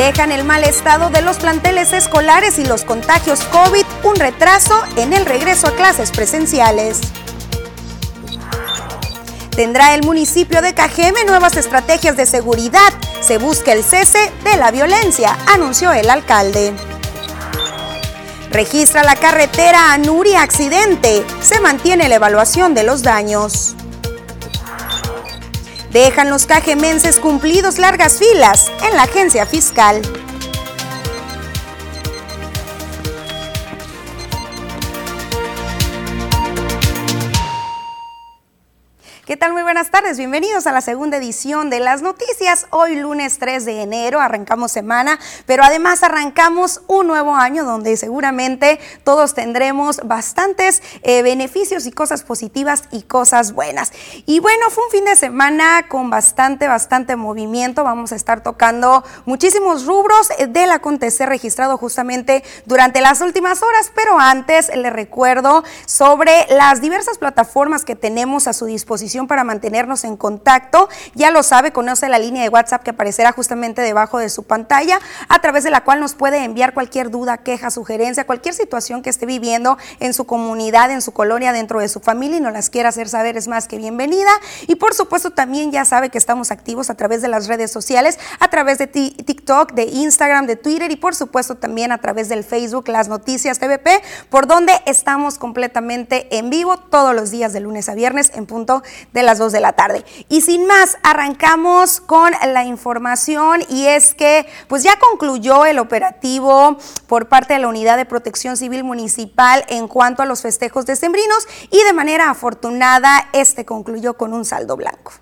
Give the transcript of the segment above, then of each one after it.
Dejan el mal estado de los planteles escolares y los contagios COVID un retraso en el regreso a clases presenciales. Tendrá el municipio de Cajeme nuevas estrategias de seguridad. Se busca el cese de la violencia, anunció el alcalde. Registra la carretera Anuri accidente. Se mantiene la evaluación de los daños. Dejan los cajemenses cumplidos largas filas en la agencia fiscal. ¿Qué tal? Muy buenas tardes. Bienvenidos a la segunda edición de las noticias. Hoy lunes 3 de enero arrancamos semana, pero además arrancamos un nuevo año donde seguramente todos tendremos bastantes eh, beneficios y cosas positivas y cosas buenas. Y bueno, fue un fin de semana con bastante, bastante movimiento. Vamos a estar tocando muchísimos rubros del acontecer registrado justamente durante las últimas horas, pero antes les recuerdo sobre las diversas plataformas que tenemos a su disposición para mantenernos en contacto. Ya lo sabe, conoce la línea de WhatsApp que aparecerá justamente debajo de su pantalla, a través de la cual nos puede enviar cualquier duda, queja, sugerencia, cualquier situación que esté viviendo en su comunidad, en su colonia, dentro de su familia y nos las quiera hacer saber, es más que bienvenida. Y por supuesto también ya sabe que estamos activos a través de las redes sociales, a través de TikTok, de Instagram, de Twitter y por supuesto también a través del Facebook, las noticias TVP, por donde estamos completamente en vivo todos los días de lunes a viernes en punto de las 2 de la tarde. Y sin más, arrancamos con la información y es que pues ya concluyó el operativo por parte de la Unidad de Protección Civil Municipal en cuanto a los festejos decembrinos y de manera afortunada este concluyó con un saldo blanco.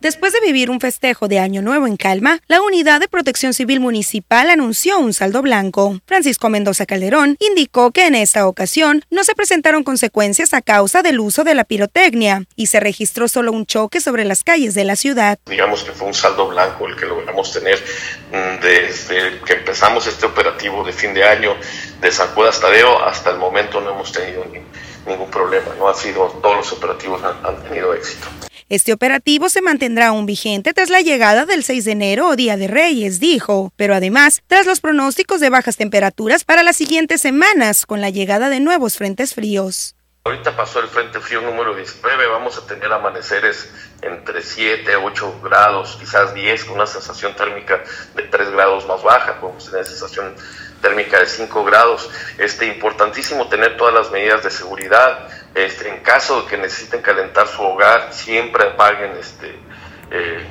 Después de vivir un festejo de Año Nuevo en calma, la Unidad de Protección Civil Municipal anunció un saldo blanco. Francisco Mendoza Calderón indicó que en esta ocasión no se presentaron consecuencias a causa del uso de la pirotecnia y se registró solo un choque sobre las calles de la ciudad. Digamos que fue un saldo blanco el que logramos tener mm, desde que empezamos este operativo de fin de año de San Judas Tadeo hasta el momento no hemos tenido ningún problema, no ha sido, todos los operativos han tenido éxito. Este operativo se mantendrá aún vigente tras la llegada del 6 de enero o Día de Reyes, dijo, pero además tras los pronósticos de bajas temperaturas para las siguientes semanas con la llegada de nuevos frentes fríos. Ahorita pasó el frente frío número 19, vamos a tener amaneceres entre 7, 8 grados, quizás 10, con una sensación térmica de 3 grados más baja, podemos tener sensación térmica de 5 grados. Este, importantísimo tener todas las medidas de seguridad, este, en caso de que necesiten calentar su hogar, siempre apaguen este, eh,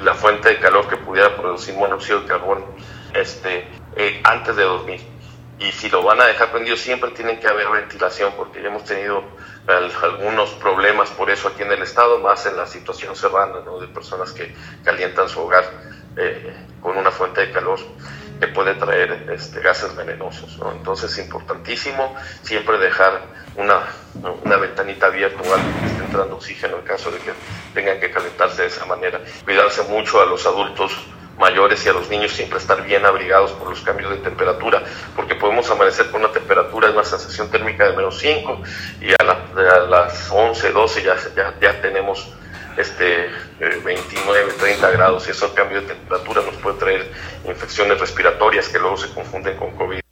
la fuente de calor que pudiera producir monóxido de carbón este, eh, antes de dormir. Y si lo van a dejar prendido, siempre tienen que haber ventilación, porque ya hemos tenido algunos problemas por eso aquí en el estado, más en la situación serrana, de personas que calientan su hogar eh, con una fuente de calor puede traer este, gases venenosos. Entonces es importantísimo siempre dejar una, una ventanita abierta o algo que esté entrando oxígeno en caso de que tengan que calentarse de esa manera. Cuidarse mucho a los adultos mayores y a los niños siempre estar bien abrigados por los cambios de temperatura, porque podemos amanecer con una temperatura, una sensación térmica de menos 5 y a, las 11, 12 ya, ya, ya tenemos este, 29, eh, 30 grados y eso cambio de temperatura nos puede traer infecciones respiratorias que luego se confunden con COVID.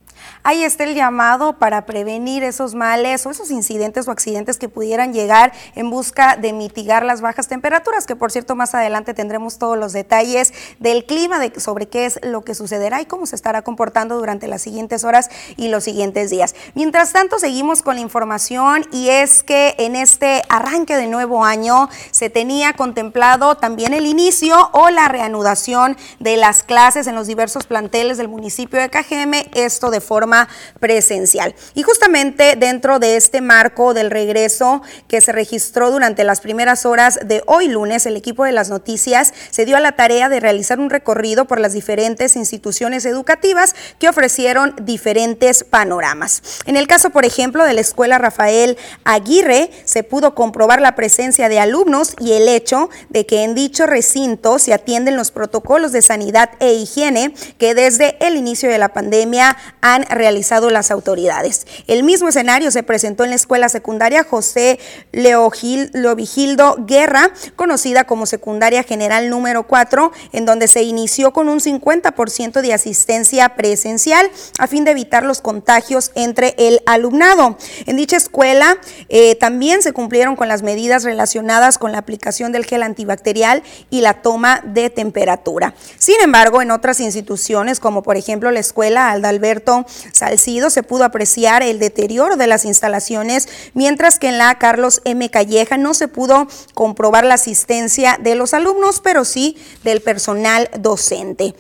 Ahí está el llamado para prevenir esos males o esos incidentes o accidentes que pudieran llegar en busca de mitigar las bajas temperaturas, que por cierto más adelante tendremos todos los detalles del clima, de, sobre qué es lo que sucederá y cómo se estará comportando durante las siguientes horas y los siguientes días. Mientras tanto, seguimos con la información y es que en este arranque de nuevo año se tenía contemplado también el inicio o la reanudación de las clases en los diversos planteles del municipio de Cajeme, esto de forma presencial. Y justamente dentro de este marco del regreso que se registró durante las primeras horas de hoy lunes, el equipo de las noticias se dio a la tarea de realizar un recorrido por las diferentes instituciones educativas que ofrecieron diferentes panoramas. En el caso, por ejemplo, de la Escuela Rafael Aguirre, se pudo comprobar la presencia de alumnos y el hecho de que en dicho recinto se atienden los protocolos de sanidad e higiene que desde el inicio de la pandemia han realizado las autoridades. El mismo escenario se presentó en la escuela secundaria José Leovigildo Guerra, conocida como secundaria general número 4, en donde se inició con un 50% de asistencia presencial a fin de evitar los contagios entre el alumnado. En dicha escuela eh, también se cumplieron con las medidas relacionadas con la aplicación del gel antibacterial y la toma de temperatura. Sin embargo, en otras instituciones, como por ejemplo la escuela Aldalberto Salcido, se pudo apreciar el deterioro de las instalaciones, mientras que en la Carlos M. Calleja no se pudo comprobar la asistencia de los alumnos, pero sí del personal docente.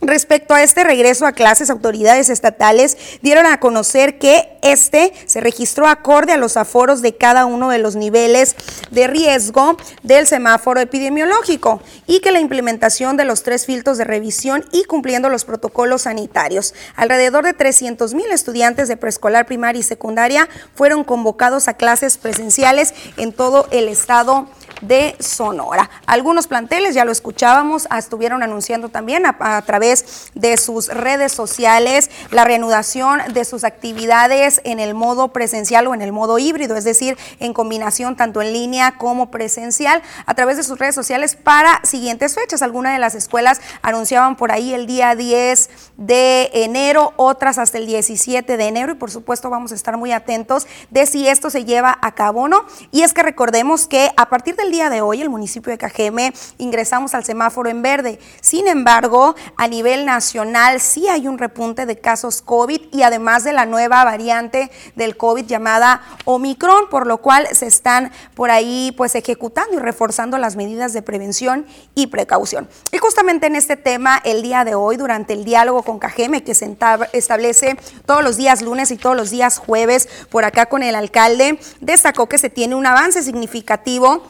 Respecto a este regreso a clases, autoridades estatales dieron a conocer que este se registró acorde a los aforos de cada uno de los niveles de riesgo del semáforo epidemiológico y que la implementación de los tres filtros de revisión y cumpliendo los protocolos sanitarios. Alrededor de 300 mil estudiantes de preescolar, primaria y secundaria fueron convocados a clases presenciales en todo el estado de Sonora. Algunos planteles, ya lo escuchábamos, ah, estuvieron anunciando también a, través de sus redes sociales la reanudación de sus actividades en el modo presencial o en el modo híbrido, es decir, en combinación tanto en línea como presencial a través de sus redes sociales para siguientes fechas. Algunas de las escuelas anunciaban por ahí el día 10 de enero, otras hasta el 17 de enero y por supuesto vamos a estar muy atentos de si esto se lleva a cabo o no. Y es que recordemos que a partir del día de hoy el municipio de Cajeme ingresamos al semáforo en verde. Sin embargo, a nivel nacional sí hay un repunte de casos COVID y además de la nueva variante del COVID llamada Omicron, por lo cual se están por ahí pues ejecutando y reforzando las medidas de prevención y precaución. Y justamente en este tema, el día de hoy, durante el diálogo con Cajeme, que se establece todos los días lunes y todos los días jueves por acá con el alcalde, destacó que se tiene un avance significativo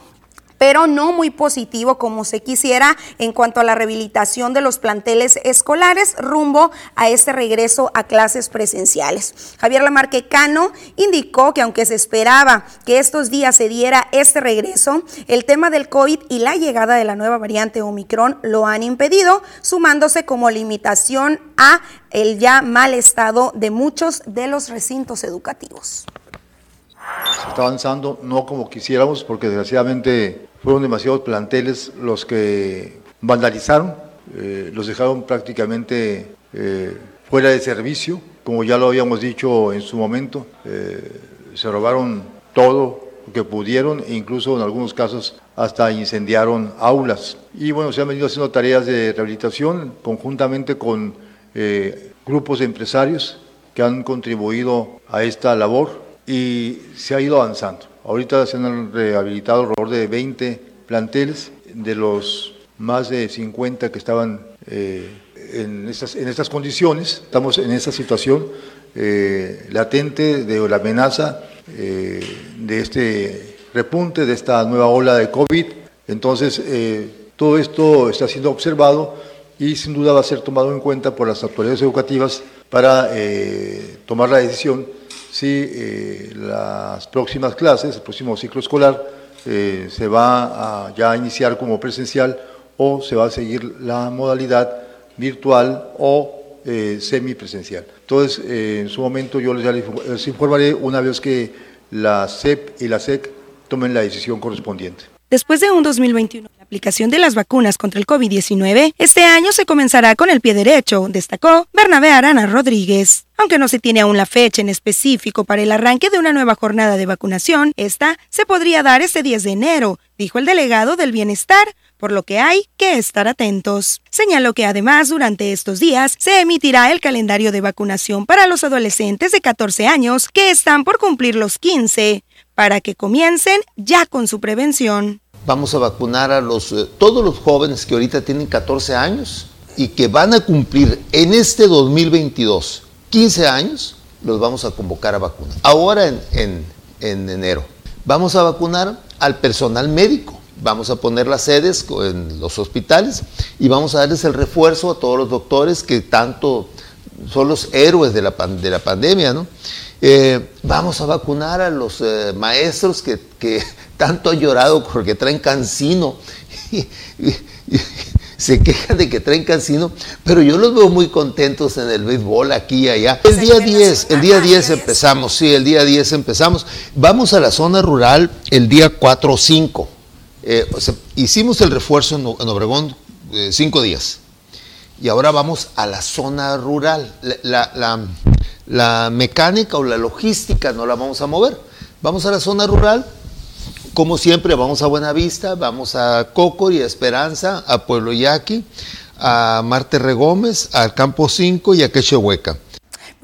pero no muy positivo como se quisiera en cuanto a la rehabilitación de los planteles escolares rumbo a este regreso a clases presenciales. Javier Lamarque Cano indicó que aunque se esperaba que estos días se diera este regreso, el tema del COVID y la llegada de la nueva variante Omicron lo han impedido, sumándose como limitación a el ya mal estado de muchos de los recintos educativos. Se está avanzando no como quisiéramos porque desgraciadamente fueron demasiados planteles los que vandalizaron, eh, los dejaron prácticamente eh, fuera de servicio, como ya lo habíamos dicho en su momento, eh, se robaron todo lo que pudieron e incluso en algunos casos hasta incendiaron aulas. Y bueno, se han venido haciendo tareas de rehabilitación conjuntamente con grupos de empresarios que han contribuido a esta labor y se ha ido avanzando. Ahorita se han rehabilitado alrededor de 20 planteles de los más de 50 que estaban eh, en, estas, en estas condiciones. Estamos en esta situación eh, latente de la amenaza eh, de este repunte, de esta nueva ola de COVID. Entonces, todo esto está siendo observado y sin duda va a ser tomado en cuenta por las autoridades educativas para tomar la decisión si eh, las próximas clases, el próximo ciclo escolar, eh, se va a ya iniciar como presencial o se va a seguir la modalidad virtual o eh, semipresencial. Entonces, en su momento yo les, informaré una vez que la CEP y la SEC tomen la decisión correspondiente. Después de un 2021, la aplicación de las vacunas contra el COVID-19, este año se comenzará con el pie derecho, destacó Bernabé Arana Rodríguez. Aunque no se tiene aún la fecha en específico para el arranque de una nueva jornada de vacunación, esta se podría dar este 10 de enero, dijo el delegado del Bienestar, por lo que hay que estar atentos. Señaló que además durante estos días se emitirá el calendario de vacunación para los adolescentes de 14 años que están por cumplir los 15, para que comiencen ya con su prevención. Vamos a vacunar a los, eh, todos los jóvenes que ahorita tienen 14 años y que van a cumplir en este 2022 15 años, los vamos a convocar a vacunar. Ahora en, en, en enero. Vamos a vacunar al personal médico. Vamos a poner las sedes en los hospitales y vamos a darles el refuerzo a todos los doctores que tanto son los héroes de la, de la pandemia, ¿no? Eh, vamos a vacunar a los eh, maestros que, tanto han llorado porque traen cancino se quejan de que traen cansino, pero yo los veo muy contentos en el béisbol aquí y allá. El día 10, el día 10 empezamos, sí, el día 10 empezamos. Vamos a la zona rural el día 4 o 5. Eh, hicimos el refuerzo en, Obregón eh, cinco días y ahora vamos a la zona rural. La, mecánica o la logística no la vamos a mover. Vamos a la zona rural, como siempre, vamos a Buenavista, vamos a Cocor y a Esperanza, a Pueblo Yaqui, a Marte Regómez, al Campo 5 y a Quechehueca.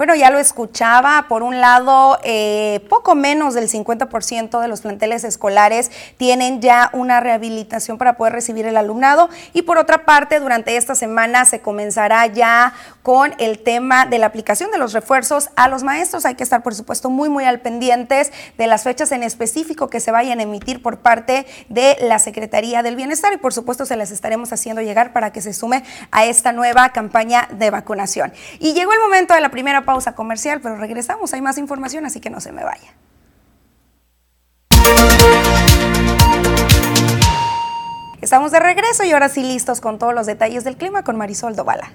Bueno, ya lo escuchaba. Por un lado, eh, poco menos del 50% de los planteles escolares tienen ya una rehabilitación para poder recibir el alumnado. Y por otra parte, durante esta semana se comenzará ya con el tema de la aplicación de los refuerzos a los maestros. Hay que estar, por supuesto, muy, muy al pendientes de las fechas en específico que se vayan a emitir por parte de la Secretaría del Bienestar. Y por supuesto, se las estaremos haciendo llegar para que se sume a esta nueva campaña de vacunación. Y llegó el momento de la primera pausa comercial, pero regresamos, hay más información, así que no se me vaya. Estamos de regreso y ahora sí listos con todos los detalles del clima con Marisol Dovala.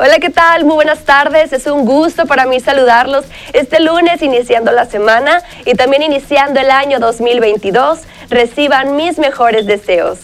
Hola, ¿qué tal? Muy buenas tardes. Es un gusto para mí saludarlos este lunes iniciando la semana y también iniciando el año 2022. Reciban mis mejores deseos.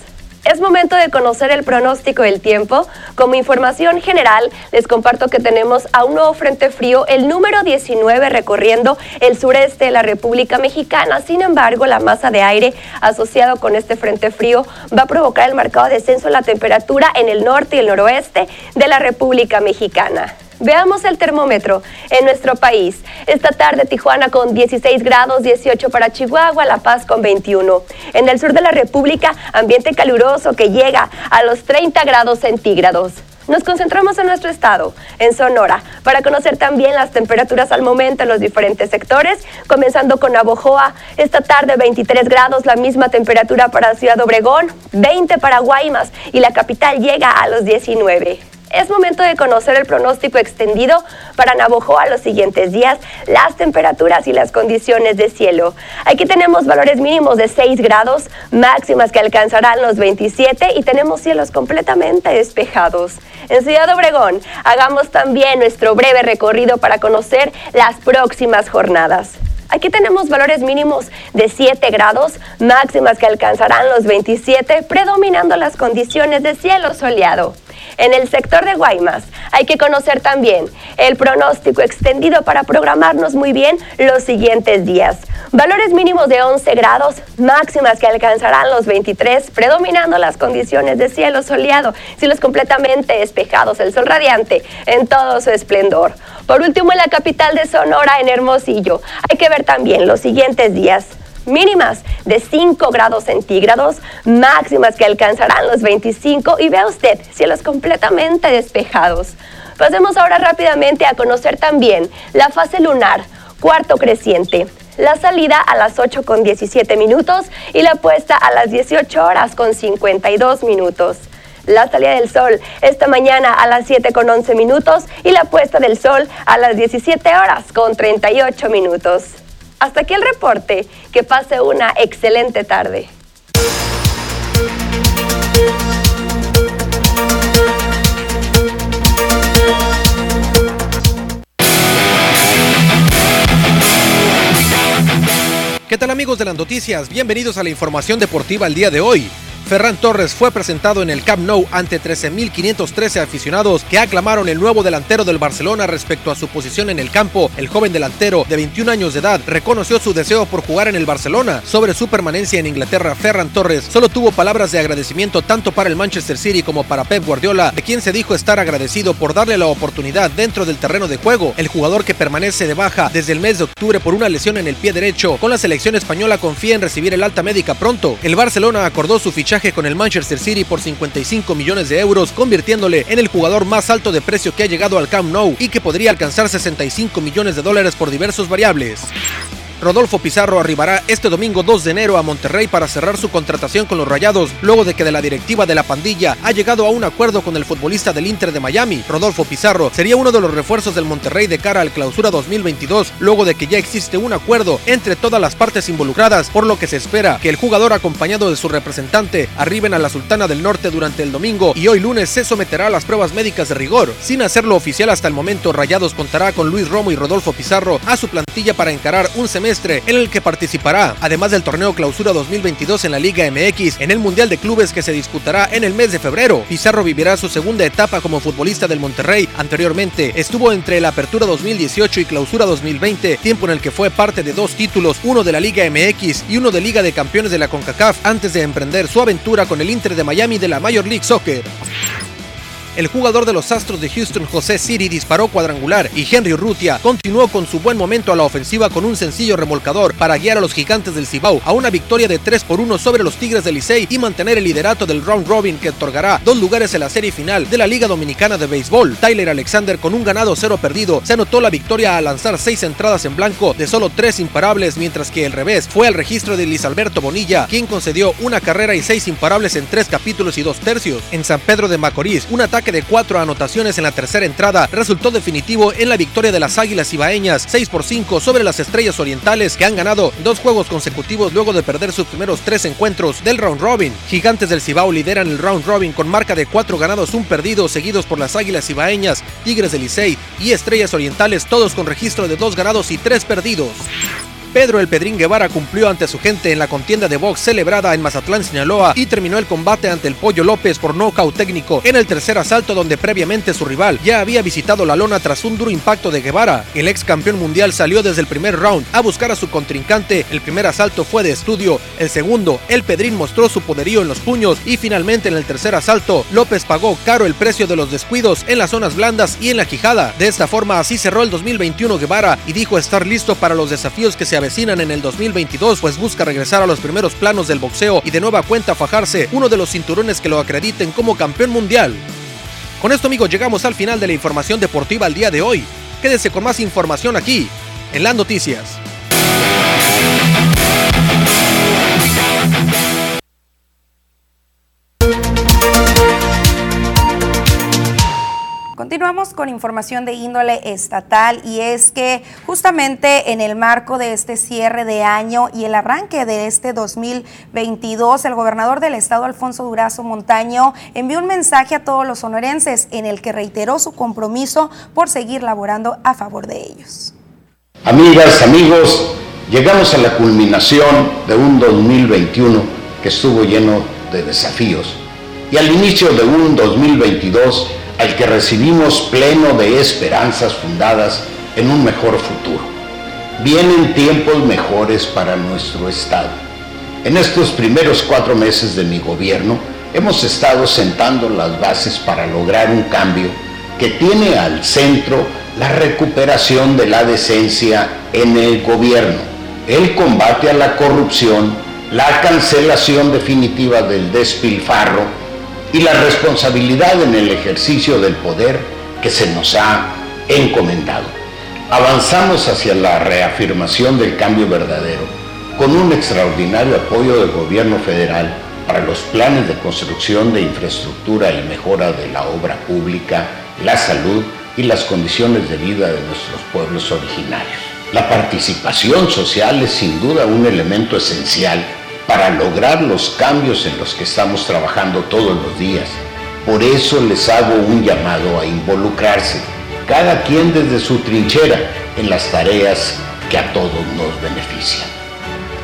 Es momento de conocer el pronóstico del tiempo. Como información general, les comparto que tenemos a un nuevo frente frío, el número 19, recorriendo el sureste de la República Mexicana. Sin embargo, la masa de aire asociado con este frente frío va a provocar el marcado descenso de la temperatura en el norte y el noroeste de la República Mexicana. Veamos el termómetro en nuestro país. Esta tarde Tijuana con 16 grados, 18 para Chihuahua, La Paz con 21. En el sur de la República, ambiente caluroso que llega a los 30 grados centígrados. Nos concentramos en nuestro estado, en Sonora, para conocer también las temperaturas al momento en los diferentes sectores, comenzando con Navojoa, esta tarde 23 grados, la misma temperatura para Ciudad Obregón, 20 para Guaymas y la capital llega a los 19 es momento de conocer el pronóstico extendido para Navojoa los siguientes días, las temperaturas y las condiciones de cielo. Aquí tenemos valores mínimos de 6 grados, máximas que alcanzarán los 27 y tenemos cielos completamente despejados. En Ciudad Obregón, hagamos también nuestro breve recorrido para conocer las próximas jornadas. Aquí tenemos valores mínimos de 7 grados, máximas que alcanzarán los 27, predominando las condiciones de cielo soleado. En el sector de Guaymas hay que conocer también el pronóstico extendido para programarnos muy bien los siguientes días. Valores mínimos de 11 grados, máximas que alcanzarán los 23, predominando las condiciones de cielo soleado, cielos completamente despejados, el sol radiante en todo su esplendor. Por último, en la capital de Sonora, en Hermosillo, hay que ver también los siguientes días mínimas de 5 grados centígrados, máximas que alcanzarán los 25 y vea usted cielos completamente despejados. Pasemos ahora rápidamente a conocer también la fase lunar, cuarto creciente. La salida a las 8 con 17 minutos y la puesta a las 18 horas con 52 minutos. La salida del sol esta mañana a las 7 con 11 minutos y la puesta del sol a las 17 horas con 38 minutos. Hasta aquí el reporte. Que pase una excelente tarde. ¿Qué tal amigos de las noticias? Bienvenidos a la información deportiva el día de hoy. Ferran Torres fue presentado en el Camp Nou ante 13.513 aficionados que aclamaron el nuevo delantero del Barcelona respecto a su posición en el campo. El joven delantero de 21 años de edad reconoció su deseo por jugar en el Barcelona. Sobre su permanencia en Inglaterra, Ferran Torres solo tuvo palabras de agradecimiento tanto para el Manchester City como para Pep Guardiola, de quien se dijo estar agradecido por darle la oportunidad dentro del terreno de juego. El jugador que permanece de baja desde el mes de octubre por una lesión en el pie derecho con la selección española confía en recibir el alta médica pronto. El Barcelona acordó su fichaje con el Manchester City por 55 millones de euros, convirtiéndole en el jugador más alto de precio que ha llegado al Camp Nou y que podría alcanzar 65 millones de dólares por diversos variables. Rodolfo Pizarro arribará este domingo 2 de enero a Monterrey para cerrar su contratación con los Rayados, luego de que de la directiva de la pandilla ha llegado a un acuerdo con el futbolista del Inter de Miami. Rodolfo Pizarro sería uno de los refuerzos del Monterrey de cara al clausura 2022, luego de que ya existe un acuerdo entre todas las partes involucradas, por lo que se espera que el jugador acompañado de su representante arriben a la Sultana del Norte durante el domingo y hoy lunes se someterá a las pruebas médicas de rigor. Sin hacerlo oficial hasta el momento, Rayados contará con Luis Romo y Rodolfo Pizarro a su plantilla para encarar un semestre en el que participará, además del torneo Clausura 2022 en la Liga MX, en el Mundial de Clubes que se disputará en el mes de febrero. Pizarro vivirá su segunda etapa como futbolista del Monterrey. Anteriormente estuvo entre la Apertura 2018 y Clausura 2020, tiempo en el que fue parte de dos títulos, uno de la Liga MX y uno de Liga de Campeones de la CONCACAF, antes de emprender su aventura con el Inter de Miami de la Major League Soccer. El jugador de los Astros de Houston, José Siri, disparó cuadrangular y Henry Urrutia continuó con su buen momento a la ofensiva con un sencillo remolcador para guiar a los gigantes del Cibao a una victoria de 3 por 1 sobre los Tigres del Licey y mantener el liderato del round robin que otorgará dos lugares en la serie final de la Liga Dominicana de Béisbol. Tyler Alexander con un ganado cero perdido se anotó la victoria al lanzar seis entradas en blanco de solo tres imparables, mientras que el revés fue al registro de Luis Alberto Bonilla, quien concedió una carrera y seis imparables en tres capítulos y dos tercios. En San Pedro de Macorís, un ataque de cuatro anotaciones en la tercera entrada resultó definitivo en la victoria de las Águilas Ibaeñas 6 por 5 sobre las Estrellas Orientales que han ganado dos juegos consecutivos luego de perder sus primeros tres encuentros del round robin. Gigantes del Cibao lideran el round robin con marca de cuatro ganados, un perdido, seguidos por las Águilas Ibaeñas, Tigres del Licey y Estrellas Orientales, todos con registro de dos ganados y tres perdidos. Pedro el Pedrín Guevara cumplió ante su gente en la contienda de box celebrada en Mazatlán, Sinaloa y terminó el combate ante el Pollo López por nocaut técnico en el tercer asalto donde previamente su rival ya había visitado la lona tras un duro impacto de Guevara. El ex campeón mundial salió desde el primer round a buscar a su contrincante. El primer asalto fue de estudio, el segundo, el Pedrín mostró su poderío en los puños y finalmente en el tercer asalto, López pagó caro el precio de los descuidos en las zonas blandas y en la quijada. De esta forma así cerró el 2021 Guevara y dijo estar listo para los desafíos que se avecinan en el 2022, pues busca regresar a los primeros planos del boxeo y de nueva cuenta fajarse uno de los cinturones que lo acrediten como campeón mundial. Con esto amigos llegamos al final de la información deportiva al día de hoy. Quédese con más información aquí, en las noticias. Con información de índole estatal y es que justamente en el marco de este cierre de año y el arranque de este 2022, el gobernador del estado, Alfonso Durazo Montaño, envió un mensaje a todos los sonorenses en el que reiteró su compromiso por seguir laborando a favor de ellos. Amigas, amigos, llegamos a la culminación de un 2021 que estuvo lleno de desafíos y al inicio de un 2022 al que recibimos pleno de esperanzas fundadas en un mejor futuro. Vienen tiempos mejores para nuestro Estado. En estos primeros cuatro meses de mi gobierno hemos estado sentando las bases para lograr un cambio que tiene al centro la recuperación de la decencia en el gobierno, el combate a la corrupción, la cancelación definitiva del despilfarro, y la responsabilidad en el ejercicio del poder que se nos ha encomendado. Avanzamos hacia la reafirmación del cambio verdadero con un extraordinario apoyo del gobierno federal para los planes de construcción de infraestructura y mejora de la obra pública, la salud y las condiciones de vida de nuestros pueblos originarios. La participación social es sin duda un elemento esencial para lograr los cambios en los que estamos trabajando todos los días. Por eso les hago un llamado a involucrarse, cada quien desde su trinchera, en las tareas que a todos nos benefician.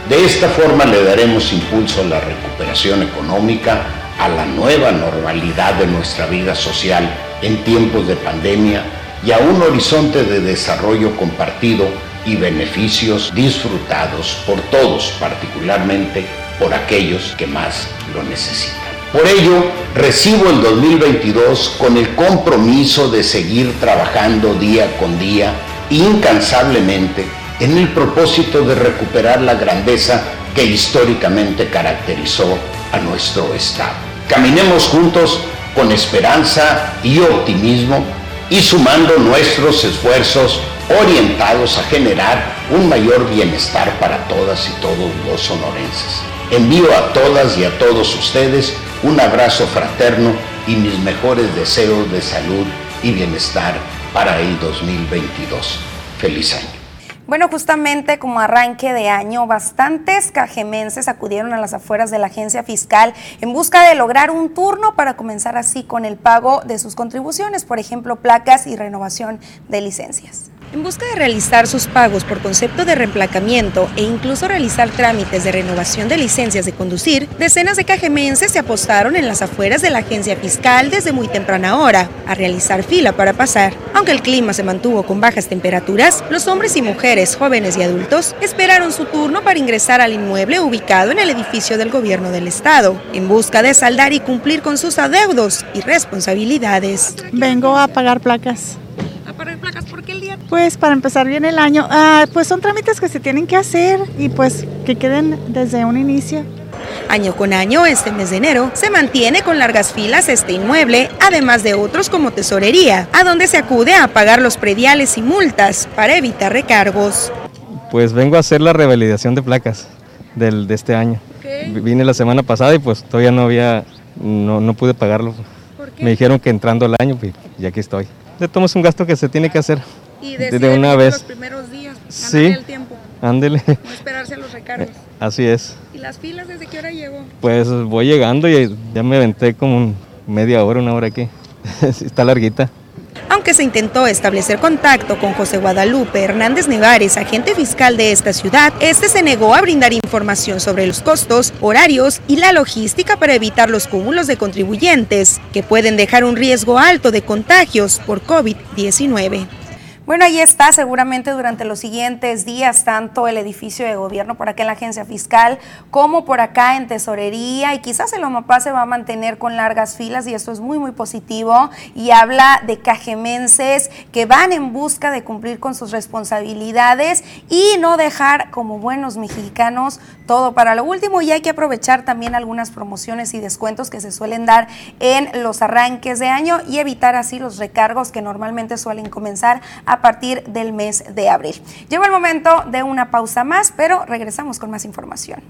De esta forma le daremos impulso a la recuperación económica, a la nueva normalidad de nuestra vida social en tiempos de pandemia y a un horizonte de desarrollo compartido y beneficios disfrutados por todos, particularmente por aquellos que más lo necesitan. Por ello, recibo el 2022 con el compromiso de seguir trabajando día con día, incansablemente, en el propósito de recuperar la grandeza que históricamente caracterizó a nuestro Estado. Caminemos juntos con esperanza y optimismo y sumando nuestros esfuerzos orientados a generar un mayor bienestar para todas y todos los sonorenses. Envío a todas y a todos ustedes un abrazo fraterno y mis mejores deseos de salud y bienestar para el 2022. Feliz año. Bueno, justamente como arranque de año, bastantes cajemenses acudieron a las afueras de la agencia fiscal en busca de lograr un turno para comenzar así con el pago de sus contribuciones, por ejemplo, placas y renovación de licencias. En busca de realizar sus pagos por concepto de reemplacamiento e incluso realizar trámites de renovación de licencias de conducir, decenas de cajemenses se apostaron en las afueras de la agencia fiscal desde muy temprana hora a realizar fila para pasar. Aunque el clima se mantuvo con bajas temperaturas, los hombres y mujeres, jóvenes y adultos, esperaron su turno para ingresar al inmueble ubicado en el edificio del gobierno del estado, en busca de saldar y cumplir con sus adeudos y responsabilidades. Vengo a pagar placas. ¿A pagar placas por qué el día? Pues para empezar bien el año, ah, pues son trámites que se tienen que hacer y pues que queden desde un inicio. Año con año, este mes de enero, se mantiene con largas filas este inmueble, además de otros como tesorería, a donde se acude a pagar los prediales y multas para evitar recargos. Pues vengo a hacer la revalidación de placas del, de este año. Vine la semana pasada y pues todavía no había, no, no pude pagarlo. Me dijeron que entrando el año pues, y aquí estoy. Le tomas un gasto que se tiene que hacer. Y de una vez. los primeros días, Sí. el tiempo, Ándele. no esperarse a los recargos. Así es. ¿Y las filas desde qué hora llegó? Pues voy llegando y ya me aventé como media hora, una hora aquí. Está larguita. Aunque se intentó establecer contacto con José Guadalupe Hernández Nevares, agente fiscal de esta ciudad, este se negó a brindar información sobre los costos, horarios y la logística para evitar los cúmulos de contribuyentes que pueden dejar un riesgo alto de contagios por COVID-19. Bueno, ahí está, seguramente durante los siguientes días, tanto el edificio de gobierno por acá en la agencia fiscal, como por acá en tesorería, y quizás el OMAPA se va a mantener con largas filas, y esto es muy, muy positivo, y habla de cajemenses que van en busca de cumplir con sus responsabilidades y no dejar como buenos mexicanos todo para lo último, y hay que aprovechar también algunas promociones y descuentos que se suelen dar en los arranques de año y evitar así los recargos que normalmente suelen comenzar a partir del mes de abril. Llegó el momento de una pausa más, pero regresamos con más información.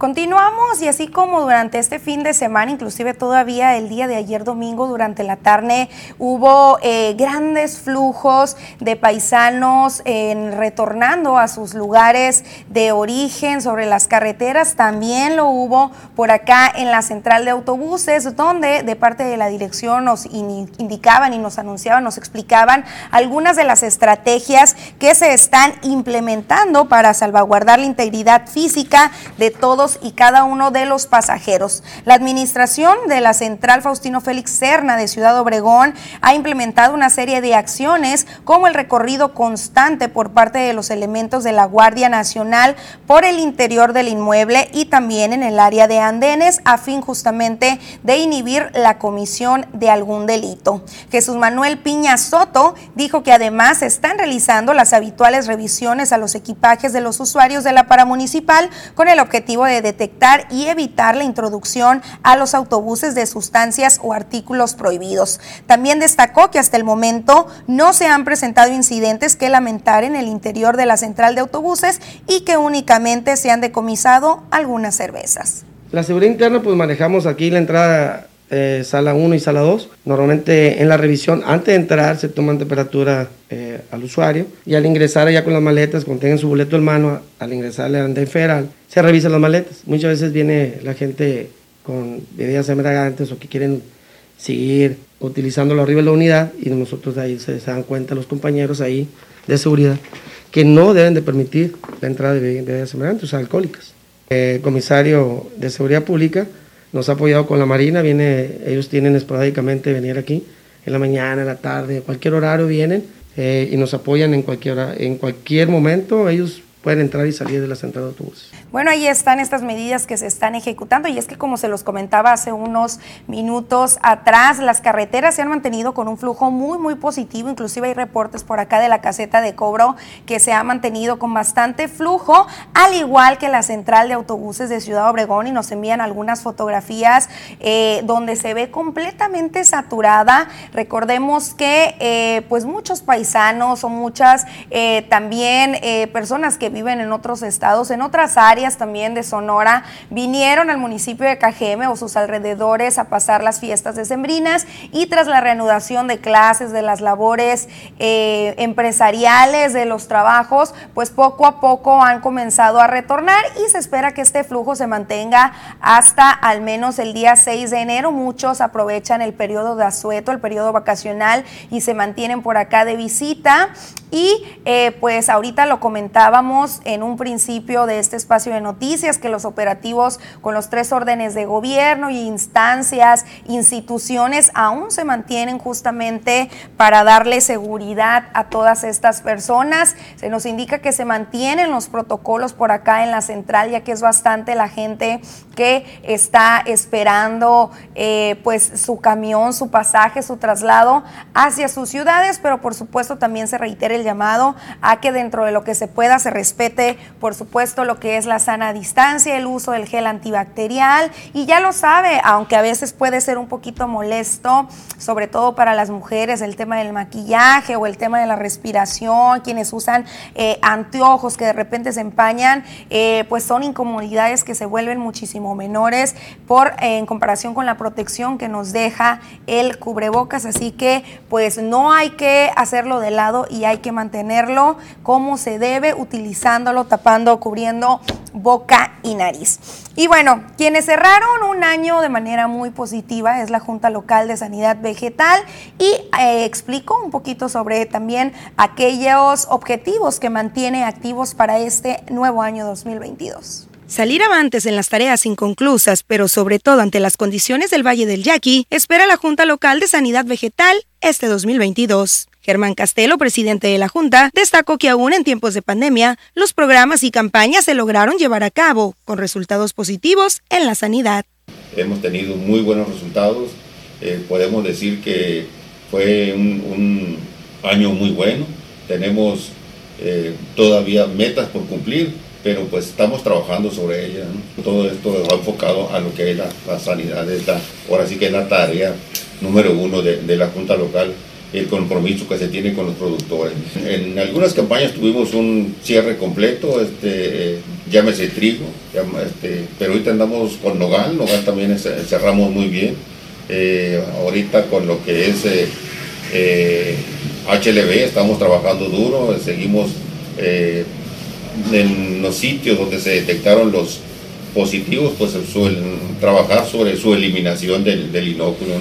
Continuamos y así como durante este fin de semana, inclusive todavía el día de ayer domingo durante la tarde, hubo eh, grandes flujos de paisanos en, retornando a sus lugares de origen sobre las carreteras. También lo hubo por acá en la central de autobuses, donde de parte de la dirección nos in- indicaban y nos anunciaban, nos explicaban algunas de las estrategias que se están implementando para salvaguardar la integridad física de todos y cada uno de los pasajeros. La administración de la central Faustino Félix Serna de Ciudad Obregón ha implementado una serie de acciones como el recorrido constante por parte de los elementos de la Guardia Nacional por el interior del inmueble y también en el área de andenes a fin justamente de inhibir la comisión de algún delito. Jesús Manuel Piña Soto dijo que además están realizando las habituales revisiones a los equipajes de los usuarios de la paramunicipal con el objetivo de detectar y evitar la introducción a los autobuses de sustancias o artículos prohibidos. También destacó que hasta el momento no se han presentado incidentes que lamentar en el interior de la central de autobuses y que únicamente se han decomisado algunas cervezas. La seguridad interna, pues manejamos aquí la entrada eh, sala 1 y sala 2. Normalmente en la revisión, antes de entrar, se toman temperatura eh, al usuario y al ingresar allá con las maletas, cuando tengan su boleto en mano, al ingresar al andén federal, se revisan las maletas. Muchas veces viene la gente con bebidas embriagantes o que quieren seguir utilizándolo arriba de la unidad y nosotros ahí se, dan cuenta los compañeros ahí de seguridad que no deben de permitir la entrada de bebi- bebidas embriagantes, o sea, alcohólicas. El comisario de Seguridad Pública nos ha apoyado con la Marina, viene, ellos tienen esporádicamente venir aquí en la mañana, en la tarde, cualquier horario vienen eh, y nos apoyan en cualquier, en cualquier momento, ellos pueden entrar y salir de la central de autobuses. Bueno, ahí están estas medidas que se están ejecutando y es que como se los comentaba hace unos minutos atrás, las carreteras se han mantenido con un flujo muy, muy positivo, inclusive hay reportes por acá de la caseta de cobro que se ha mantenido con bastante flujo, al igual que la central de autobuses de Ciudad Obregón y nos envían algunas fotografías eh, donde se ve completamente saturada. Recordemos que eh, pues muchos paisanos o muchas eh, también personas que viven en otros estados, en otras áreas también de Sonora, vinieron al municipio de Cajeme o sus alrededores a pasar las fiestas decembrinas y tras la reanudación de clases, de las labores eh, empresariales, de los trabajos, pues poco a poco han comenzado a retornar y se espera que este flujo se mantenga hasta al menos el día 6 de enero. Muchos aprovechan el periodo de asueto, el periodo vacacional y se mantienen por acá de visita. Y eh, pues ahorita lo comentábamos en un principio de este espacio de noticias, que los operativos con los tres órdenes de gobierno y instancias, instituciones, aún se mantienen justamente para darle seguridad a todas estas personas. Se nos indica que se mantienen los protocolos por acá en la central, ya que es bastante la gente que está esperando eh, pues su camión, su pasaje, su traslado hacia sus ciudades, pero por supuesto también se reitera llamado a que dentro de lo que se pueda se respete, por supuesto, lo que es la sana distancia, el uso del gel antibacterial y ya lo sabe, aunque a veces puede ser un poquito molesto, sobre todo para las mujeres, el tema del maquillaje o el tema de la respiración, quienes usan eh, anteojos que de repente se empañan, eh, pues son incomodidades que se vuelven muchísimo menores por eh, en comparación con la protección que nos deja el cubrebocas, así que pues no hay que hacerlo de lado y hay que mantenerlo como se debe, tapando, cubriendo boca y nariz. Y bueno, quienes cerraron un año de manera muy positiva es la Junta Local de Sanidad Vegetal y eh, explico un poquito sobre también aquellos objetivos que mantiene activos para este nuevo año 2022. Salir avantes en las tareas inconclusas, pero sobre todo ante las condiciones del Valle del Yaqui, espera la Junta Local de Sanidad Vegetal este 2022. Germán Castelo, presidente de la Junta, destacó que aún en tiempos de pandemia, los programas y campañas se lograron llevar a cabo, con resultados positivos en la sanidad. Hemos tenido muy buenos resultados, eh, podemos decir que fue un, año muy bueno, tenemos eh, todavía metas por cumplir, pero pues estamos trabajando sobre ellas. Todo esto va enfocado a lo que es la, sanidad, ahora sí que es la tarea número uno de, de la Junta Local el compromiso que se tiene con los productores. En algunas campañas tuvimos un cierre completo, este, llámese trigo, este, pero ahorita andamos con Nogal, Nogal también cerramos muy bien. Eh, ahorita con lo que es eh, HLB eh, estamos trabajando duro, seguimos eh, en los sitios donde se detectaron los positivos, pues suelen trabajar sobre su eliminación del, del inóculo,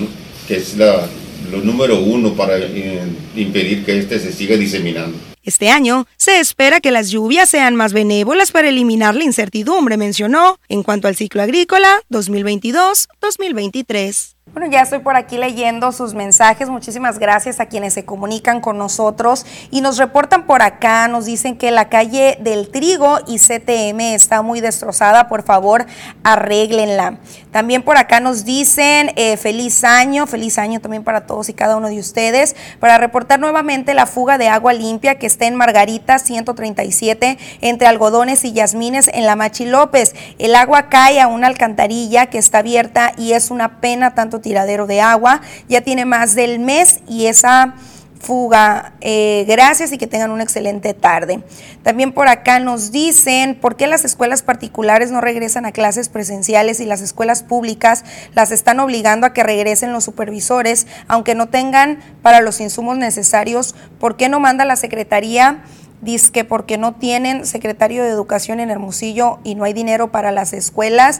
que es la, lo número uno para eh, impedir que este se siga diseminando. Este año se espera que las lluvias sean más benévolas para eliminar la incertidumbre, mencionó, en cuanto al ciclo agrícola 2022-2023. Bueno, ya estoy por aquí leyendo sus mensajes. Muchísimas gracias a quienes se comunican con nosotros y nos reportan por acá. Nos dicen que la calle del Trigo y CTM está muy destrozada. Por favor, arréglenla. También por acá nos dicen eh, feliz año, feliz año también para todos y cada uno de ustedes. Para reportar nuevamente la fuga de agua limpia que está en Margarita 137 entre algodones y yasmines en la Machi López. El agua cae a una alcantarilla que está abierta y es una pena tanto tiradero de agua. Ya tiene más del mes y esa fuga. Eh, gracias y que tengan una excelente tarde. También por acá nos dicen por qué las escuelas particulares no regresan a clases presenciales y las escuelas públicas las están obligando a que regresen los supervisores, aunque no tengan para los insumos necesarios. ¿Por qué no manda la Secretaría? Dice que porque no tienen secretario de Educación en Hermosillo y no hay dinero para las escuelas.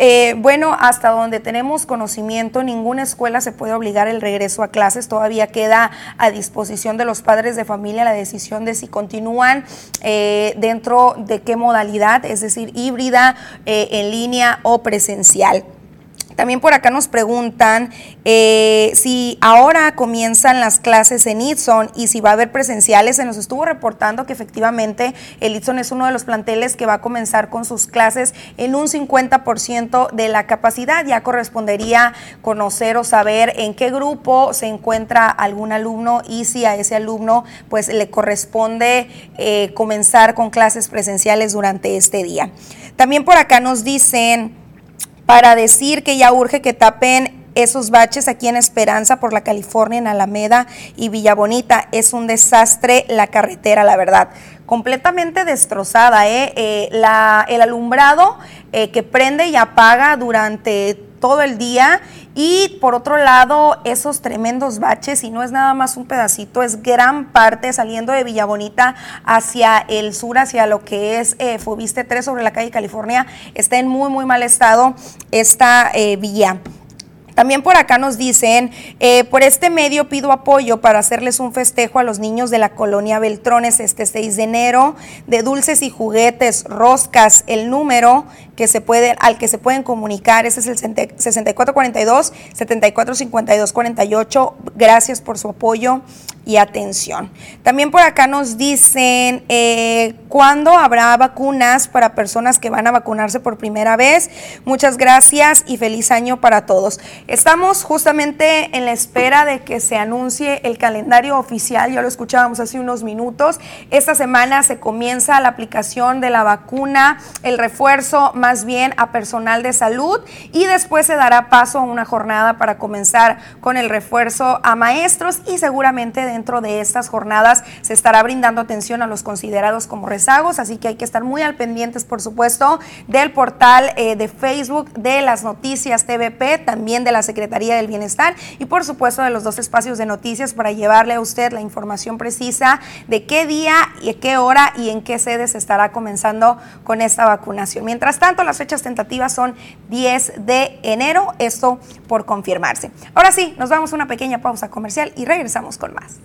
Eh, bueno, hasta donde tenemos conocimiento, ninguna escuela se puede obligar el regreso a clases. Todavía queda a disposición de los padres de familia la decisión de si continúan eh, dentro de qué modalidad, es decir, híbrida, eh, en línea o presencial. También por acá nos preguntan eh, si ahora comienzan las clases en Itson y si va a haber presenciales. Se nos estuvo reportando que efectivamente el Itson es uno de los planteles que va a comenzar con sus clases en un 50% de la capacidad. Ya correspondería conocer o saber en qué grupo se encuentra algún alumno y si a ese alumno pues le corresponde eh, comenzar con clases presenciales durante este día. También por acá nos dicen para decir que ya urge que tapen esos baches aquí en Esperanza por la California, en Alameda y Villa Bonita. Es un desastre la carretera, la verdad. Completamente destrozada, ¿eh? eh la, el alumbrado eh, que prende y apaga durante todo el día y por otro lado esos tremendos baches y no es nada más un pedacito, es gran parte saliendo de Villa Bonita hacia el sur, hacia lo que es eh, Fobiste 3 sobre la calle California, está en muy muy mal estado esta eh, vía. También por acá nos dicen, eh, por este medio pido apoyo para hacerles un festejo a los niños de la colonia Beltrones este 6 de enero, de dulces y juguetes, roscas, el número que se puede, al que se pueden comunicar, ese es el 6442 745248. Gracias por su apoyo y atención. También por acá nos dicen eh, cuándo habrá vacunas para personas que van a vacunarse por primera vez. Muchas gracias y feliz año para todos. Estamos justamente en la espera de que se anuncie el calendario oficial, ya lo escuchábamos hace unos minutos. Esta semana se comienza la aplicación de la vacuna, el refuerzo más bien a personal de salud y después se dará paso a una jornada para comenzar con el refuerzo a maestros y seguramente de dentro de estas jornadas se estará brindando atención a los considerados como rezagos, así que hay que estar muy al pendientes, por supuesto, del portal eh, de Facebook de las noticias TVP, también de la Secretaría del Bienestar y por supuesto de los dos espacios de noticias para llevarle a usted la información precisa de qué día y qué hora y en qué sede se estará comenzando con esta vacunación. Mientras tanto, las fechas tentativas son 10 de enero, esto por confirmarse. Ahora sí, nos vamos a una pequeña pausa comercial y regresamos con más.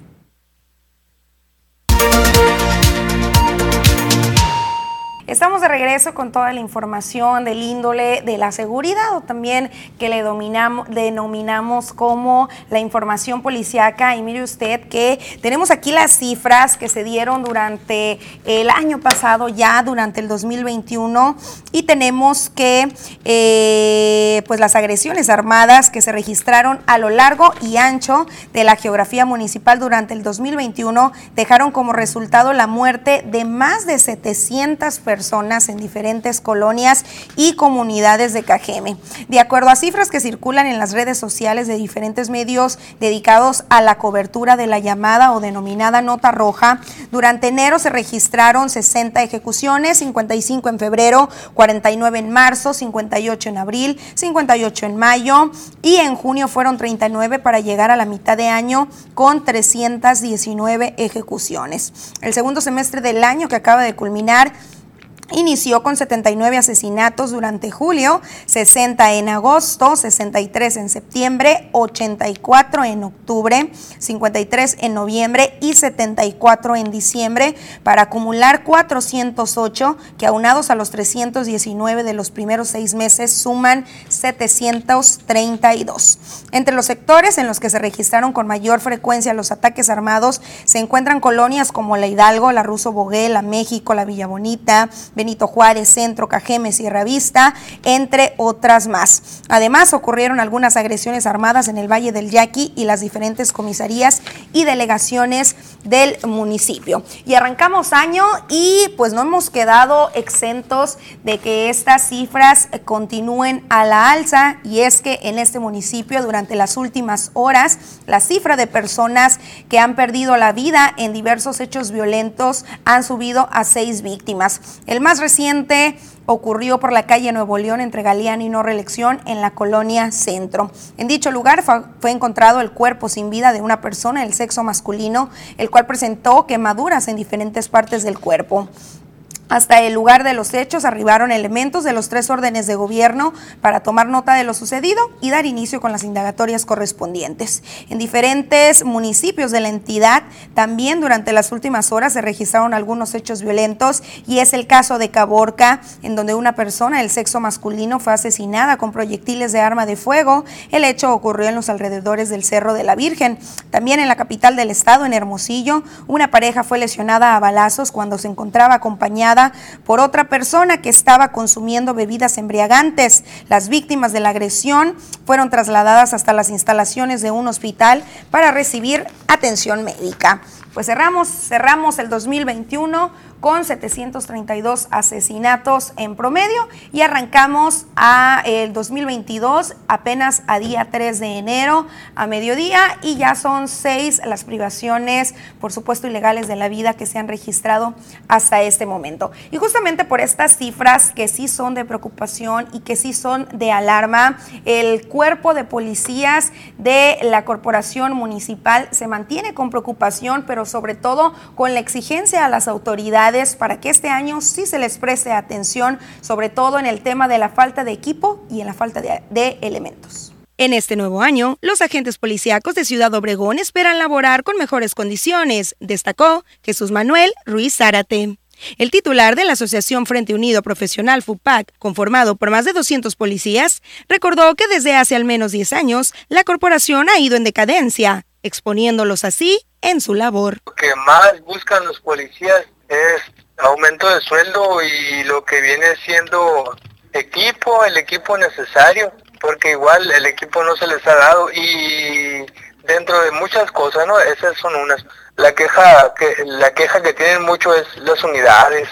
Estamos de regreso con toda la información del índole de la seguridad o también que le dominamos, denominamos como la información policiaca. Y mire usted que tenemos aquí las cifras que se dieron durante el año pasado, ya durante el 2021, y tenemos que eh, pues las agresiones armadas que se registraron a lo largo y ancho de la geografía municipal durante el 2021 dejaron como resultado la muerte de más de 700 personas personas en diferentes colonias y comunidades de Cajeme. De acuerdo a cifras que circulan en las redes sociales de diferentes medios dedicados a la cobertura de la llamada o denominada nota roja, durante enero se registraron 60 ejecuciones, 55 en febrero, 49 en marzo, 58 en abril, 58 en mayo y en junio fueron 39 para llegar a la mitad de año con 319 ejecuciones. El segundo semestre del año que acaba de culminar Inició con 79 asesinatos durante julio, 60 en agosto, 63 en septiembre, 84 en octubre, 53 en noviembre y 74 en diciembre para acumular 408 que aunados a los 319 de los primeros seis meses suman 732. Entre los sectores en los que se registraron con mayor frecuencia los ataques armados se encuentran colonias como la Hidalgo, la Ruso Boguel, la México, la Villa Bonita, Benito Juárez, Centro, Cajeme, Sierra Vista, entre otras más. Además, ocurrieron algunas agresiones armadas en el Valle del Yaqui y las diferentes comisarías y delegaciones del municipio. Y arrancamos año y pues no hemos quedado exentos de que estas cifras continúen a la alza y es que en este municipio durante las últimas horas la cifra de personas que han perdido la vida en diversos hechos violentos han subido a seis víctimas. El más reciente ocurrió por la calle Nuevo León entre Galeana y No Reelección en la colonia Centro. En dicho lugar fue, encontrado el cuerpo sin vida de una persona del sexo masculino, el cual presentó quemaduras en diferentes partes del cuerpo. Hasta el lugar de los hechos arribaron elementos de los tres órdenes de gobierno para tomar nota de lo sucedido y dar inicio con las indagatorias correspondientes. En diferentes municipios de la entidad también durante las últimas horas se registraron algunos hechos violentos y es el caso de Caborca, en donde una persona del sexo masculino fue asesinada con proyectiles de arma de fuego. El hecho ocurrió en los alrededores del Cerro de la Virgen. También en la capital del estado, en Hermosillo, una pareja fue lesionada a balazos cuando se encontraba acompañada por otra persona que estaba consumiendo bebidas embriagantes. Las víctimas de la agresión fueron trasladadas hasta las instalaciones de un hospital para recibir atención médica. Pues cerramos, cerramos el 2021 con 732 asesinatos en promedio y arrancamos a el 2022 apenas a día 3 de enero a mediodía y ya son seis las privaciones, por supuesto, ilegales de la vida que se han registrado hasta este momento. Y justamente por estas cifras que sí son de preocupación y que sí son de alarma, el cuerpo de policías de la corporación municipal se mantiene con preocupación, pero sobre todo con la exigencia a las autoridades para que este año sí se les preste atención, sobre todo en el tema de la falta de equipo y en la falta de, elementos. En este nuevo año, los agentes policíacos de Ciudad Obregón esperan laborar con mejores condiciones, destacó Jesús Manuel Ruiz Zárate. El titular de la Asociación Frente Unido Profesional FUPAC, conformado por más de 200 policías, recordó que desde hace al menos 10 años la corporación ha ido en decadencia, exponiéndolos así en su labor. Lo que más buscan los policías es aumento de sueldo y lo que viene siendo equipo, el equipo necesario, porque igual el equipo no se les ha dado y dentro de muchas cosas, ¿no? Esas son unas. La queja que la queja que tienen mucho es las unidades,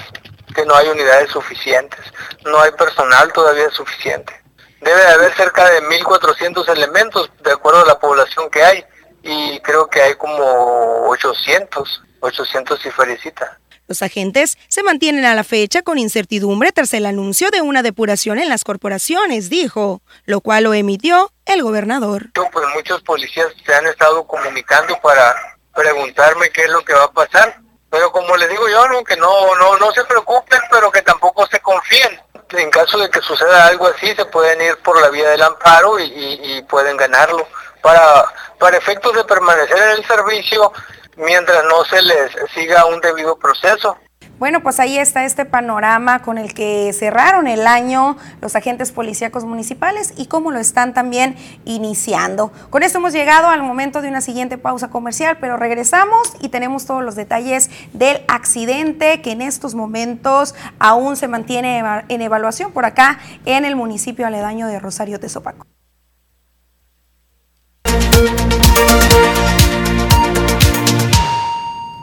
que no hay unidades suficientes, no hay personal todavía suficiente. Debe haber cerca de 1400 elementos de acuerdo a la población que hay y creo que hay como 800, 800 y felicita. Los agentes se mantienen a la fecha con incertidumbre tras el anuncio de una depuración en las corporaciones, dijo, lo cual lo emitió el gobernador. Pues muchos policías se han estado comunicando para preguntarme qué es lo que va a pasar, pero como les digo yo, no, que no, no, no se preocupen, pero que tampoco se confíen. En caso de que suceda algo así, se pueden ir por la vía del amparo y, y pueden ganarlo. Para, para efectos de permanecer en el servicio, mientras no se les siga un debido proceso. Bueno, pues ahí está este panorama con el que cerraron el año los agentes policíacos municipales y cómo lo están también iniciando. Con esto hemos llegado al momento de una siguiente pausa comercial, pero regresamos y tenemos todos los detalles del accidente que en estos momentos aún se mantiene en evaluación por acá en el municipio aledaño de Rosario Tezopaco.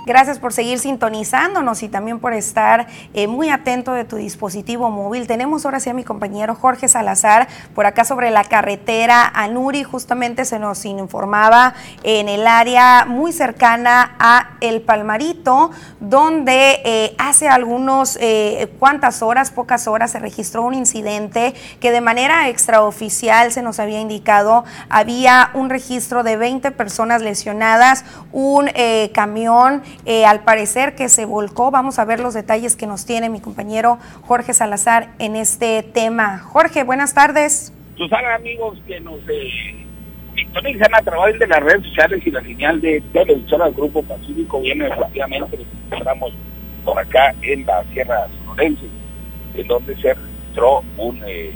Gracias por seguir sintonizándonos y también por estar eh, muy atento de tu dispositivo móvil. Tenemos ahora sí a mi compañero Jorge Salazar por acá sobre la carretera a Nuri. Justamente se nos informaba en el área muy cercana a El Palmarito, donde eh, hace algunos, eh, cuantas horas, pocas horas, se registró un incidente que de manera extraoficial se nos había indicado había un registro de 20 personas lesionadas, un camión eh, al parecer que se volcó. Vamos a ver los detalles que nos tiene mi compañero Jorge Salazar en este tema. Jorge, buenas tardes. Susana, amigos que nos eh, sintonizan a de las redes sociales y la señal de televisión al Grupo Pacífico, viene efectivamente, nos encontramos por acá en la Sierra Sonorense, en donde se registró un eh,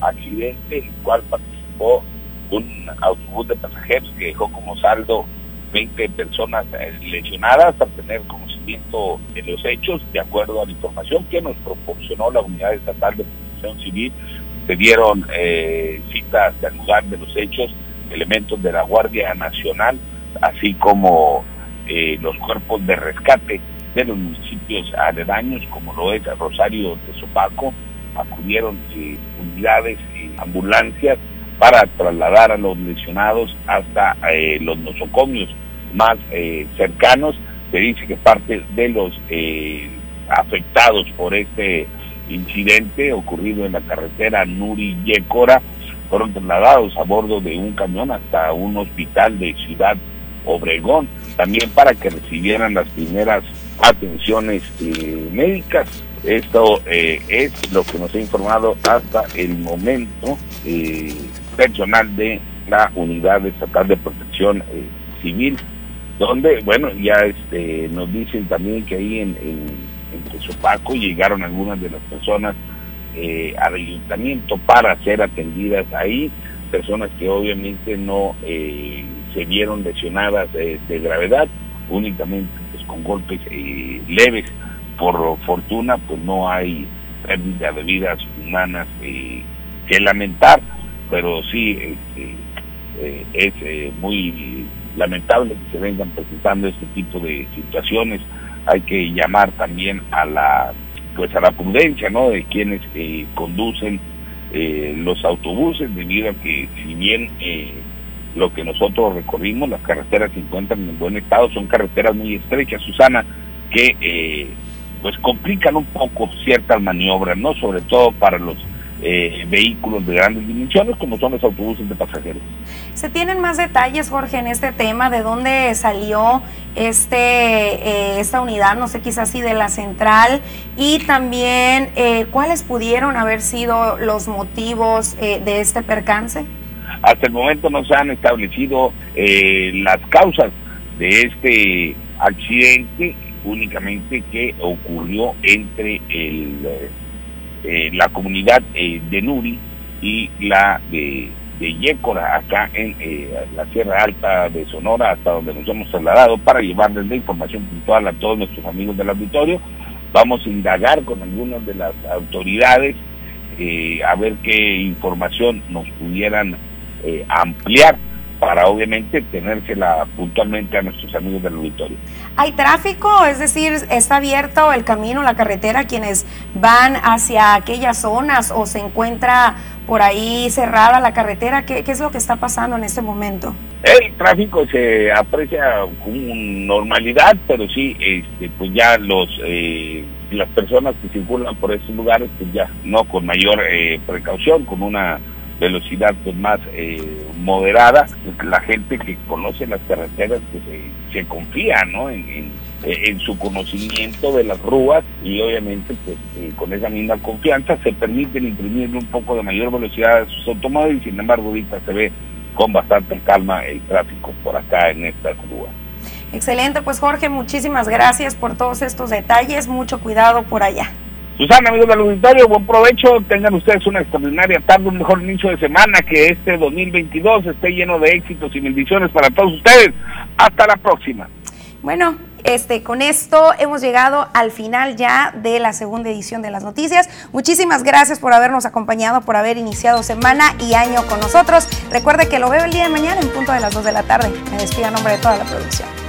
accidente en el cual participó un autobús de pasajeros que dejó como saldo 20 personas eh, lesionadas al tener conocimiento de los hechos, de acuerdo a la información que nos proporcionó la Unidad Estatal de Protección Civil. Se dieron eh, citas al lugar de los hechos, elementos de la Guardia Nacional, así como eh, los cuerpos de rescate de los municipios aledaños, como lo es Rosario de Sopaco, acudieron unidades y ambulancias para trasladar a los lesionados hasta los nosocomios más eh, cercanos. Se dice que parte de los eh, afectados por este incidente ocurrido en la carretera Nuri-Yécora fueron trasladados a bordo de un camión hasta un hospital de Ciudad Obregón, también para que recibieran las primeras atenciones eh, médicas. Esto eh, es lo que nos ha informado hasta el momento personal de la Unidad Estatal de Protección Civil, donde, bueno, ya este, nos dicen también que ahí en, en, en llegaron algunas de las personas al ayuntamiento para ser atendidas ahí, personas que obviamente no se vieron lesionadas de gravedad, únicamente pues, con golpes eh, leves. Por fortuna, pues no hay pérdida de vidas humanas eh, que lamentar, pero sí este, eh, es muy lamentable que se vengan presentando este tipo de situaciones. Hay que llamar también a la pues a la prudencia, ¿no? De quienes conducen los autobuses, debido a que si bien lo que nosotros recorrimos, las carreteras se encuentran en buen estado, son carreteras muy estrechas, Susana, que eh, pues complican un poco ciertas maniobras, ¿no? Sobre todo para los eh, vehículos de grandes dimensiones como son los autobuses de pasajeros. ¿Se tienen más detalles, Jorge, en este tema? ¿De dónde salió este eh, esta unidad? No sé, quizás sí de la central. Y también, ¿cuáles pudieron haber sido los motivos de este percance? Hasta el momento no se han establecido eh, las causas de este accidente, únicamente que ocurrió entre el, eh, la comunidad eh, de Nuri y la de, de Yécora, acá en la Sierra Alta de Sonora, hasta donde nos hemos trasladado para llevarles la información puntual a todos nuestros amigos del auditorio. Vamos a indagar con algunas de las autoridades a ver qué información nos pudieran eh, ampliar para obviamente tenérsela puntualmente a nuestros amigos del auditorio. ¿Hay tráfico? Es decir, ¿está abierto el camino, la carretera, quienes van hacia aquellas zonas o se encuentra por ahí cerrada la carretera? ¿Qué, es lo que está pasando en este momento? El tráfico se aprecia con normalidad, pero sí, este, pues ya los eh, las personas que circulan por esos lugares, pues ya no con mayor eh, precaución, con una velocidad pues más eh, moderada, la gente que conoce las carreteras pues se, confía ¿no? En, su conocimiento de las ruas y obviamente pues eh, con esa misma confianza se permiten imprimir un poco de mayor velocidad a sus automóviles, sin embargo ahorita se ve con bastante calma el tráfico por acá en esta ruas. Excelente, pues Jorge, muchísimas gracias por todos estos detalles, mucho cuidado por allá. Susana, amigos del auditorio, buen provecho. Tengan ustedes una extraordinaria tarde, un mejor inicio de semana, que este 2022 esté lleno de éxitos y bendiciones para todos ustedes. Hasta la próxima. Bueno, este, con esto hemos llegado al final ya de la segunda edición de las noticias. Muchísimas gracias por habernos acompañado, por haber iniciado semana y año con nosotros. Recuerde que lo veo el día de mañana en punto de las 2 de la tarde. Me despido a nombre de toda la producción.